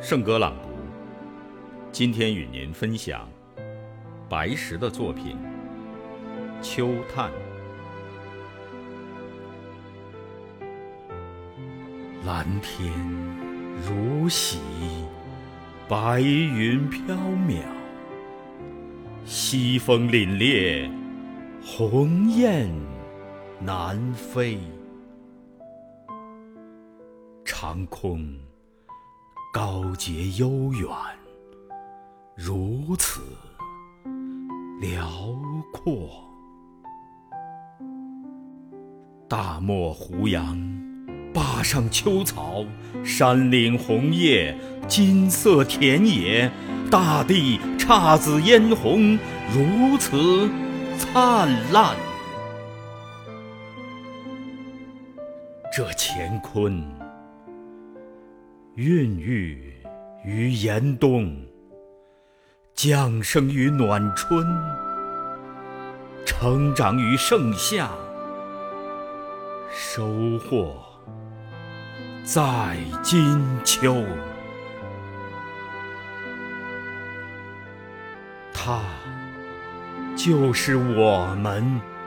圣歌朗读，今天与您分享白石的作品《秋叹》。蓝天如洗，白云飘渺，西风凛冽，鸿雁南飞，长空。高洁悠远，如此辽阔。大漠胡杨，坝上秋草，山岭红叶，金色田野，大地姹紫嫣红，如此灿烂。这乾坤。孕育于严冬，降生于暖春，成长于盛夏，收获在金秋。它就是我们。